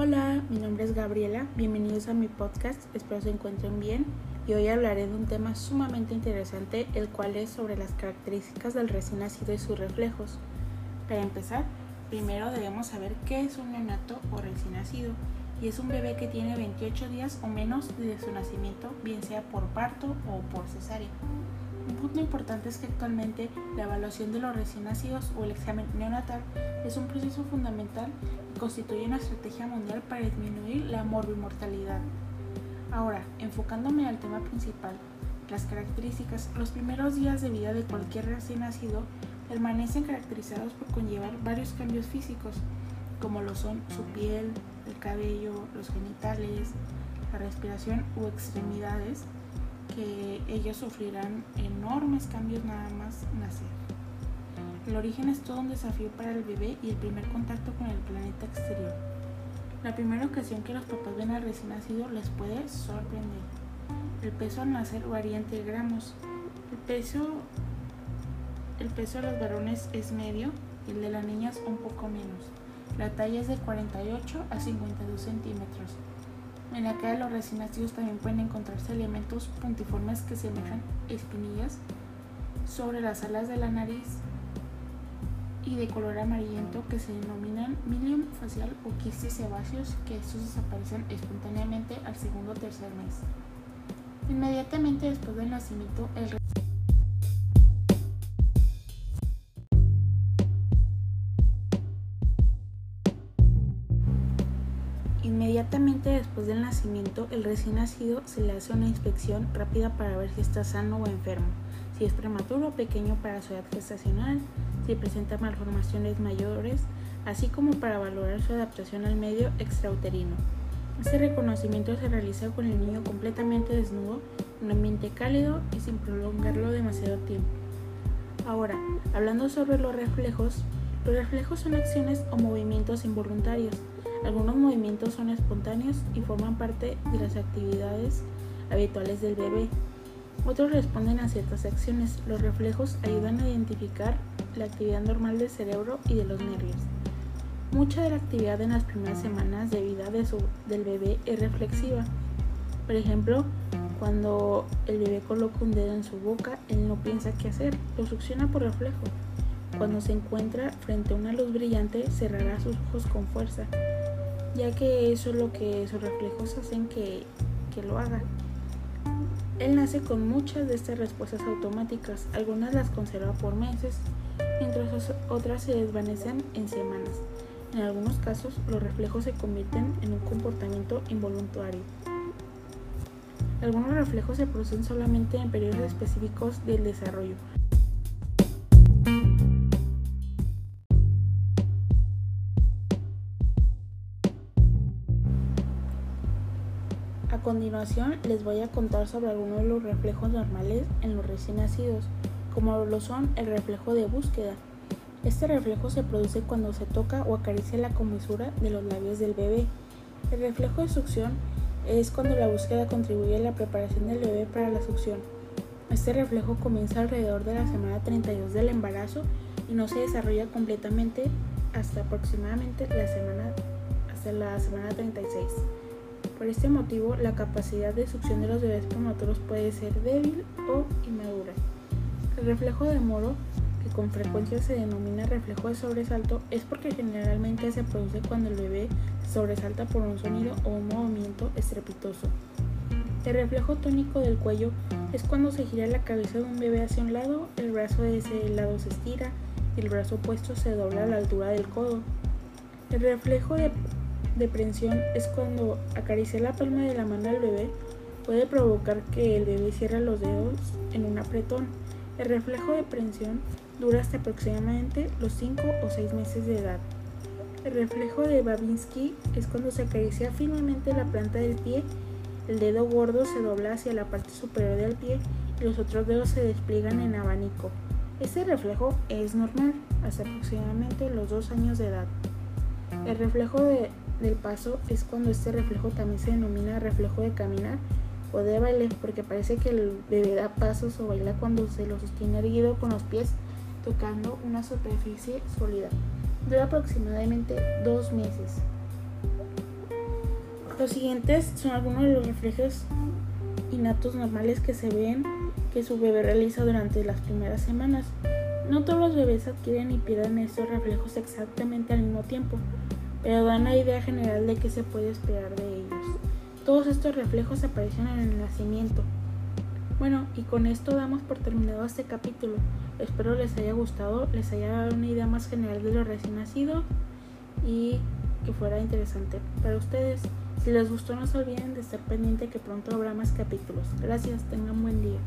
Hola, mi nombre es Gabriela, bienvenidos a mi podcast, espero se encuentren bien y hoy hablaré de un tema sumamente interesante, el cual es sobre las características del recién nacido y sus reflejos. Para empezar, primero debemos saber qué es un neonato o recién nacido y es un bebé que tiene 28 días o menos desde su nacimiento, bien sea por parto o por cesárea. Un punto importante es que actualmente la evaluación de los recién nacidos o el examen neonatal es un proceso fundamental y constituye una estrategia mundial para disminuir la morbimortalidad. Ahora, enfocándome al tema principal, las características, los primeros días de vida de cualquier recién nacido permanecen caracterizados por conllevar varios cambios físicos, como lo son su piel, el cabello, los genitales, la respiración u extremidades, que ellos sufrirán enormes cambios nada más nacer. El origen es todo un desafío para el bebé y el primer contacto con el planeta exterior. La primera ocasión que los papás ven al recién nacido les puede sorprender. El peso al nacer varía entre gramos. El peso, el peso de los varones es medio y el de las niñas un poco menos. La talla es de 48 a 52 centímetros. En la cara de los recién nacidos también pueden encontrarse elementos puntiformes que semejan espinillas sobre las alas de la nariz y de color amarillento que se denominan milium facial o quistes sebáceos que estos desaparecen espontáneamente al segundo o tercer mes. Inmediatamente después del nacimiento, el Inmediatamente después del nacimiento, el recién nacido se le hace una inspección rápida para ver si está sano o enfermo, si es prematuro o pequeño para su edad gestacional, si presenta malformaciones mayores, así como para valorar su adaptación al medio extrauterino. Este reconocimiento se realiza con el niño completamente desnudo, en un ambiente cálido y sin prolongarlo demasiado tiempo. Ahora, hablando sobre los reflejos, los reflejos son acciones o movimientos involuntarios algunos movimientos son espontáneos y forman parte de las actividades habituales del bebé. Otros responden a ciertas acciones. Los reflejos ayudan a identificar la actividad normal del cerebro y de los nervios. Mucha de la actividad en las primeras semanas de vida del bebé es reflexiva. Por ejemplo, cuando el bebé coloca un dedo en su boca, él no piensa qué hacer, lo succiona por reflejo. Cuando se encuentra frente a una luz brillante, cerrará sus ojos con fuerza ya que eso es lo que sus reflejos hacen que, que lo haga. Él nace con muchas de estas respuestas automáticas, algunas las conserva por meses, mientras otras se desvanecen en semanas. En algunos casos, los reflejos se convierten en un comportamiento involuntario. Algunos reflejos se producen solamente en periodos específicos del desarrollo, A continuación les voy a contar sobre algunos de los reflejos normales en los recién nacidos, como lo son el reflejo de búsqueda. Este reflejo se produce cuando se toca o acaricia la comisura de los labios del bebé. El reflejo de succión es cuando la búsqueda contribuye a la preparación del bebé para la succión. Este reflejo comienza alrededor de la semana 32 del embarazo y no se desarrolla completamente hasta aproximadamente la semana, hasta la semana 36. Por este motivo, la capacidad de succión de los bebés prematuros puede ser débil o inmadura. El reflejo de Moro, que con frecuencia se denomina reflejo de sobresalto, es porque generalmente se produce cuando el bebé sobresalta por un sonido o un movimiento estrepitoso. El reflejo tónico del cuello es cuando se gira la cabeza de un bebé hacia un lado, el brazo de ese lado se estira y el brazo opuesto se dobla a la altura del codo. El reflejo de Depresión es cuando acariciar la palma de la mano del bebé puede provocar que el bebé cierre los dedos en un apretón. El reflejo de prensión dura hasta aproximadamente los 5 o 6 meses de edad. El reflejo de Babinski es cuando se acaricia firmemente la planta del pie, el dedo gordo se dobla hacia la parte superior del pie y los otros dedos se despliegan en abanico. Este reflejo es normal hasta aproximadamente los 2 años de edad. El reflejo de del paso es cuando este reflejo también se denomina reflejo de caminar o de baile porque parece que el bebé da pasos o baila cuando se lo sostiene erguido con los pies tocando una superficie sólida. Dura aproximadamente dos meses. Los siguientes son algunos de los reflejos innatos normales que se ven que su bebé realiza durante las primeras semanas. No todos los bebés adquieren y pierden estos reflejos exactamente al mismo tiempo, pero dan la idea general de qué se puede esperar de ellos. Todos estos reflejos aparecen en el nacimiento. Bueno, y con esto damos por terminado este capítulo. Espero les haya gustado, les haya dado una idea más general de lo recién nacido y que fuera interesante para ustedes. Si les gustó no se olviden de estar pendiente que pronto habrá más capítulos. Gracias, tengan buen día.